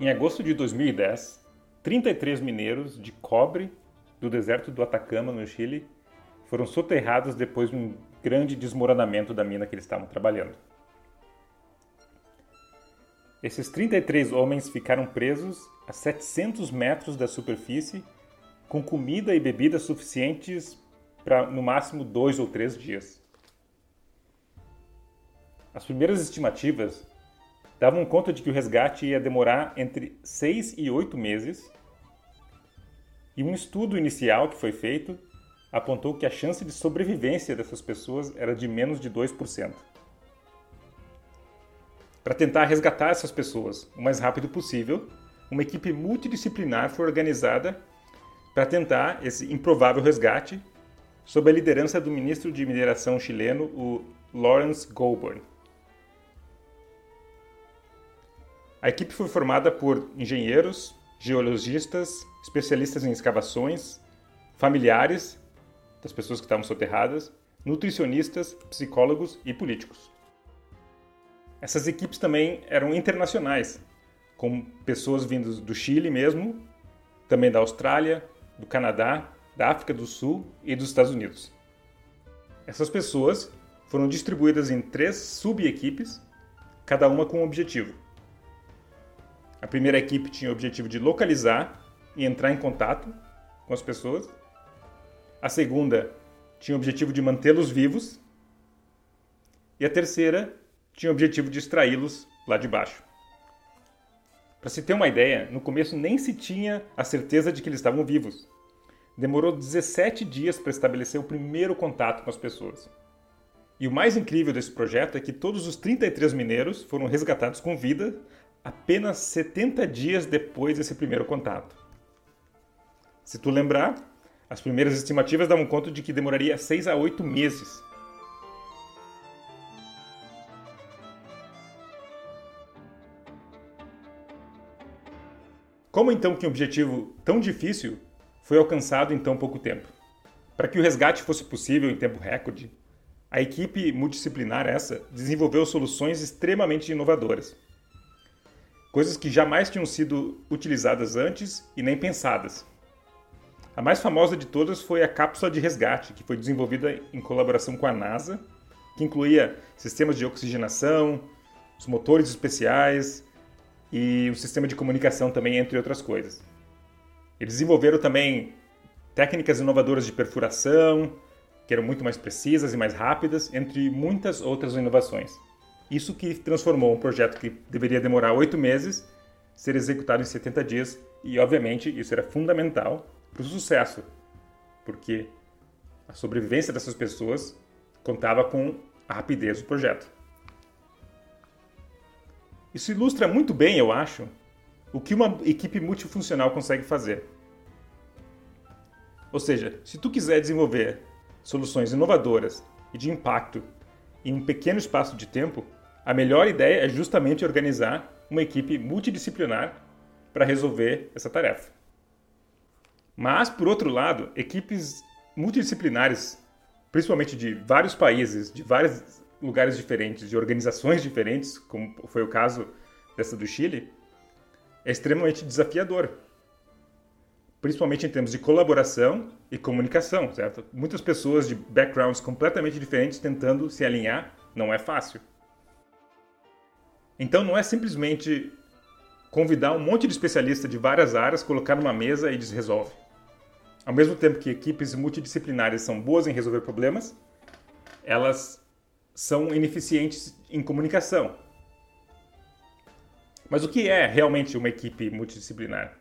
Em agosto de 2010, 33 mineiros de cobre do deserto do Atacama, no Chile, foram soterrados depois de um grande desmoronamento da mina que eles estavam trabalhando. Esses 33 homens ficaram presos a 700 metros da superfície, com comida e bebida suficientes para no máximo dois ou três dias. As primeiras estimativas davam conta de que o resgate ia demorar entre seis e oito meses, e um estudo inicial que foi feito apontou que a chance de sobrevivência dessas pessoas era de menos de 2%. Para tentar resgatar essas pessoas o mais rápido possível, uma equipe multidisciplinar foi organizada para tentar esse improvável resgate sob a liderança do ministro de mineração chileno, o Lawrence Goulburn. A equipe foi formada por engenheiros, geologistas, especialistas em escavações, familiares das pessoas que estavam soterradas, nutricionistas, psicólogos e políticos. Essas equipes também eram internacionais, com pessoas vindas do Chile mesmo, também da Austrália, do Canadá, da África do Sul e dos Estados Unidos. Essas pessoas foram distribuídas em três subequipes, cada uma com um objetivo. A primeira equipe tinha o objetivo de localizar e entrar em contato com as pessoas. A segunda tinha o objetivo de mantê-los vivos. E a terceira tinha o objetivo de extraí-los lá de baixo. Para se ter uma ideia, no começo nem se tinha a certeza de que eles estavam vivos. Demorou 17 dias para estabelecer o primeiro contato com as pessoas. E o mais incrível desse projeto é que todos os 33 mineiros foram resgatados com vida apenas 70 dias depois desse primeiro contato. Se tu lembrar, as primeiras estimativas davam conta de que demoraria 6 a 8 meses. Como então que um objetivo tão difícil foi alcançado em tão pouco tempo? Para que o resgate fosse possível em tempo recorde, a equipe multidisciplinar essa desenvolveu soluções extremamente inovadoras coisas que jamais tinham sido utilizadas antes e nem pensadas. A mais famosa de todas foi a cápsula de resgate, que foi desenvolvida em colaboração com a NASA, que incluía sistemas de oxigenação, os motores especiais e o sistema de comunicação também, entre outras coisas. Eles desenvolveram também técnicas inovadoras de perfuração, que eram muito mais precisas e mais rápidas, entre muitas outras inovações. Isso que transformou um projeto que deveria demorar oito meses ser executado em 70 dias e, obviamente, isso era fundamental para o sucesso, porque a sobrevivência dessas pessoas contava com a rapidez do projeto. Isso ilustra muito bem, eu acho, o que uma equipe multifuncional consegue fazer. Ou seja, se tu quiser desenvolver soluções inovadoras e de impacto em um pequeno espaço de tempo, a melhor ideia é justamente organizar uma equipe multidisciplinar para resolver essa tarefa. Mas, por outro lado, equipes multidisciplinares, principalmente de vários países, de vários lugares diferentes, de organizações diferentes, como foi o caso dessa do Chile, é extremamente desafiador. Principalmente em termos de colaboração e comunicação, certo? Muitas pessoas de backgrounds completamente diferentes tentando se alinhar não é fácil. Então não é simplesmente convidar um monte de especialista de várias áreas, colocar numa mesa e diz resolve. Ao mesmo tempo que equipes multidisciplinares são boas em resolver problemas, elas são ineficientes em comunicação. Mas o que é realmente uma equipe multidisciplinar?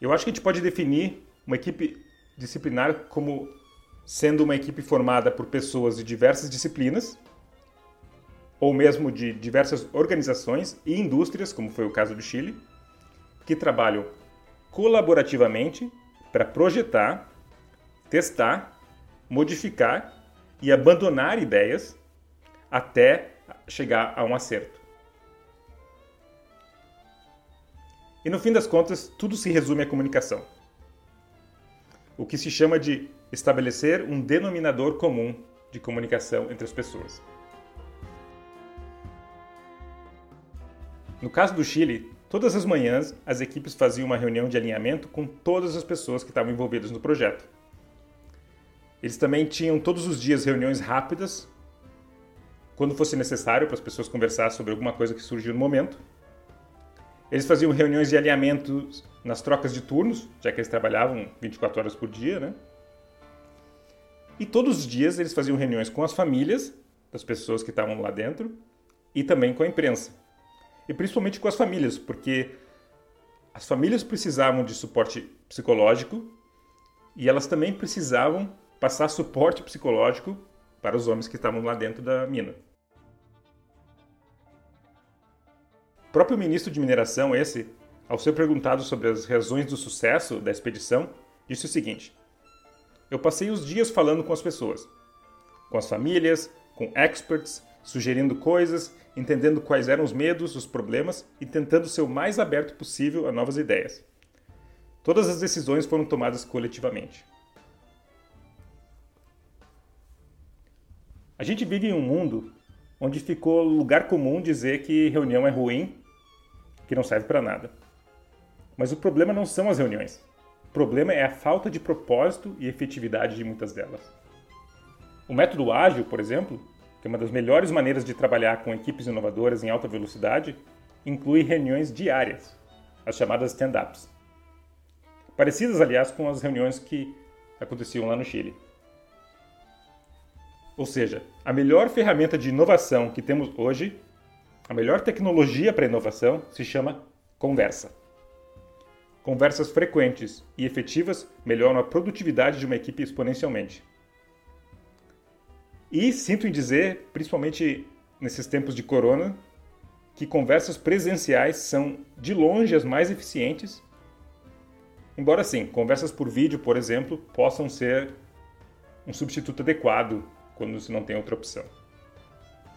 Eu acho que a gente pode definir uma equipe disciplinar como sendo uma equipe formada por pessoas de diversas disciplinas ou mesmo de diversas organizações e indústrias, como foi o caso do Chile, que trabalham colaborativamente para projetar, testar, modificar e abandonar ideias até chegar a um acerto. E no fim das contas, tudo se resume à comunicação. O que se chama de estabelecer um denominador comum de comunicação entre as pessoas. No caso do Chile, todas as manhãs as equipes faziam uma reunião de alinhamento com todas as pessoas que estavam envolvidas no projeto. Eles também tinham todos os dias reuniões rápidas, quando fosse necessário, para as pessoas conversar sobre alguma coisa que surgiu no momento. Eles faziam reuniões de alinhamento nas trocas de turnos, já que eles trabalhavam 24 horas por dia, né? E todos os dias eles faziam reuniões com as famílias das pessoas que estavam lá dentro e também com a imprensa. E principalmente com as famílias, porque as famílias precisavam de suporte psicológico e elas também precisavam passar suporte psicológico para os homens que estavam lá dentro da mina. O próprio ministro de mineração, esse, ao ser perguntado sobre as razões do sucesso da expedição, disse o seguinte: Eu passei os dias falando com as pessoas, com as famílias, com experts, sugerindo coisas, entendendo quais eram os medos, os problemas e tentando ser o mais aberto possível a novas ideias. Todas as decisões foram tomadas coletivamente. A gente vive em um mundo onde ficou lugar comum dizer que reunião é ruim, que não serve para nada. Mas o problema não são as reuniões. O problema é a falta de propósito e efetividade de muitas delas. O método ágil, por exemplo, que é uma das melhores maneiras de trabalhar com equipes inovadoras em alta velocidade, inclui reuniões diárias, as chamadas stand-ups. Parecidas, aliás, com as reuniões que aconteciam lá no Chile. Ou seja, a melhor ferramenta de inovação que temos hoje, a melhor tecnologia para inovação, se chama conversa. Conversas frequentes e efetivas melhoram a produtividade de uma equipe exponencialmente. E sinto em dizer, principalmente nesses tempos de corona, que conversas presenciais são de longe as mais eficientes. Embora sim, conversas por vídeo, por exemplo, possam ser um substituto adequado quando se não tem outra opção.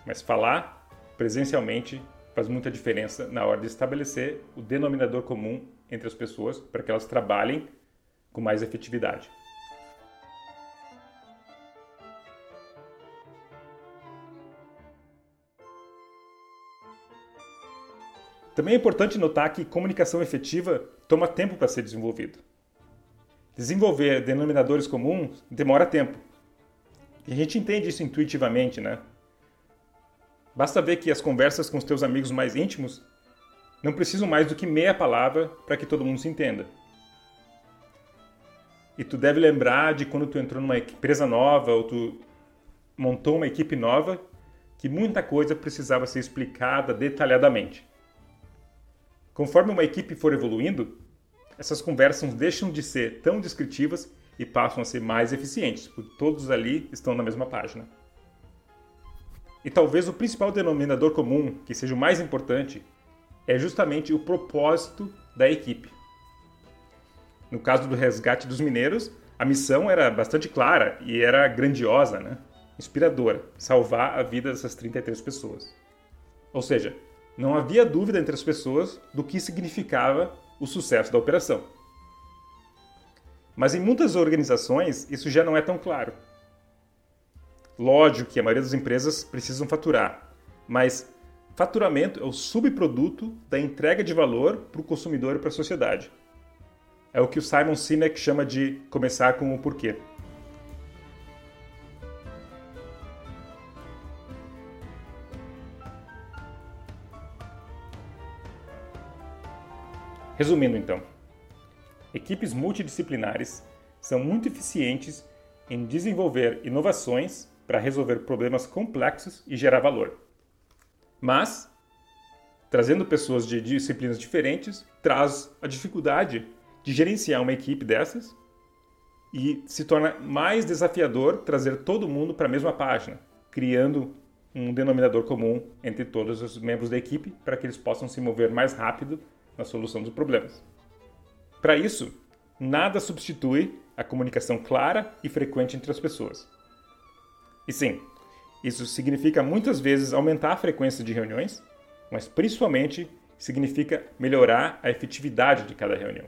Mas falar presencialmente faz muita diferença na hora de estabelecer o denominador comum entre as pessoas para que elas trabalhem com mais efetividade. Também é importante notar que comunicação efetiva toma tempo para ser desenvolvido. Desenvolver denominadores comuns demora tempo, e a gente entende isso intuitivamente, né? Basta ver que as conversas com os teus amigos mais íntimos não precisam mais do que meia palavra para que todo mundo se entenda. E tu deve lembrar de quando tu entrou numa empresa nova ou tu montou uma equipe nova, que muita coisa precisava ser explicada detalhadamente. Conforme uma equipe for evoluindo, essas conversas deixam de ser tão descritivas e passam a ser mais eficientes, porque todos ali estão na mesma página. E talvez o principal denominador comum, que seja o mais importante, é justamente o propósito da equipe. No caso do resgate dos mineiros, a missão era bastante clara e era grandiosa, né? inspiradora, salvar a vida dessas 33 pessoas. Ou seja, não havia dúvida entre as pessoas do que significava o sucesso da operação. Mas em muitas organizações isso já não é tão claro. Lógico que a maioria das empresas precisam faturar, mas faturamento é o subproduto da entrega de valor para o consumidor e para a sociedade. É o que o Simon Sinek chama de começar com o porquê. Resumindo então, equipes multidisciplinares são muito eficientes em desenvolver inovações para resolver problemas complexos e gerar valor. Mas, trazendo pessoas de disciplinas diferentes, traz a dificuldade de gerenciar uma equipe dessas e se torna mais desafiador trazer todo mundo para a mesma página, criando um denominador comum entre todos os membros da equipe para que eles possam se mover mais rápido na solução dos problemas. Para isso, nada substitui a comunicação clara e frequente entre as pessoas. E sim, isso significa muitas vezes aumentar a frequência de reuniões, mas principalmente significa melhorar a efetividade de cada reunião.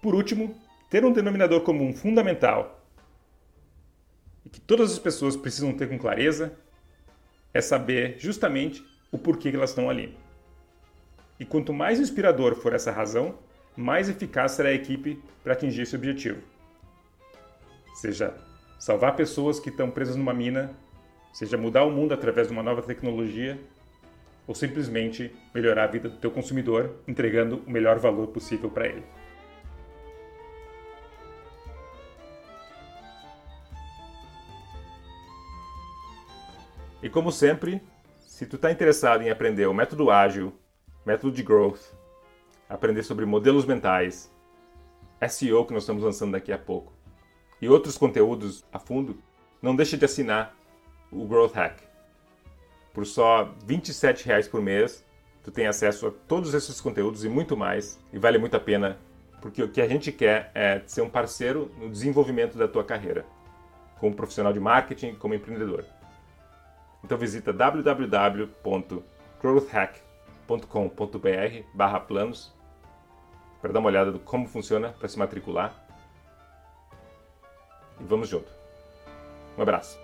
Por último, ter um denominador comum fundamental e que todas as pessoas precisam ter com clareza é saber justamente o porquê que elas estão ali. E quanto mais inspirador for essa razão, mais eficaz será a equipe para atingir esse objetivo. Seja salvar pessoas que estão presas numa mina, seja mudar o mundo através de uma nova tecnologia, ou simplesmente melhorar a vida do teu consumidor entregando o melhor valor possível para ele. E como sempre, se tu está interessado em aprender o método ágil, método de growth, aprender sobre modelos mentais, SEO que nós estamos lançando daqui a pouco. E outros conteúdos a fundo, não deixe de assinar o Growth Hack. Por só R$ 27 por mês, tu tem acesso a todos esses conteúdos e muito mais, e vale muito a pena, porque o que a gente quer é ser um parceiro no desenvolvimento da tua carreira, como profissional de marketing, como empreendedor. Então visita www.growthhack.com.br/planos para dar uma olhada do como funciona para se matricular. E vamos junto. Um abraço.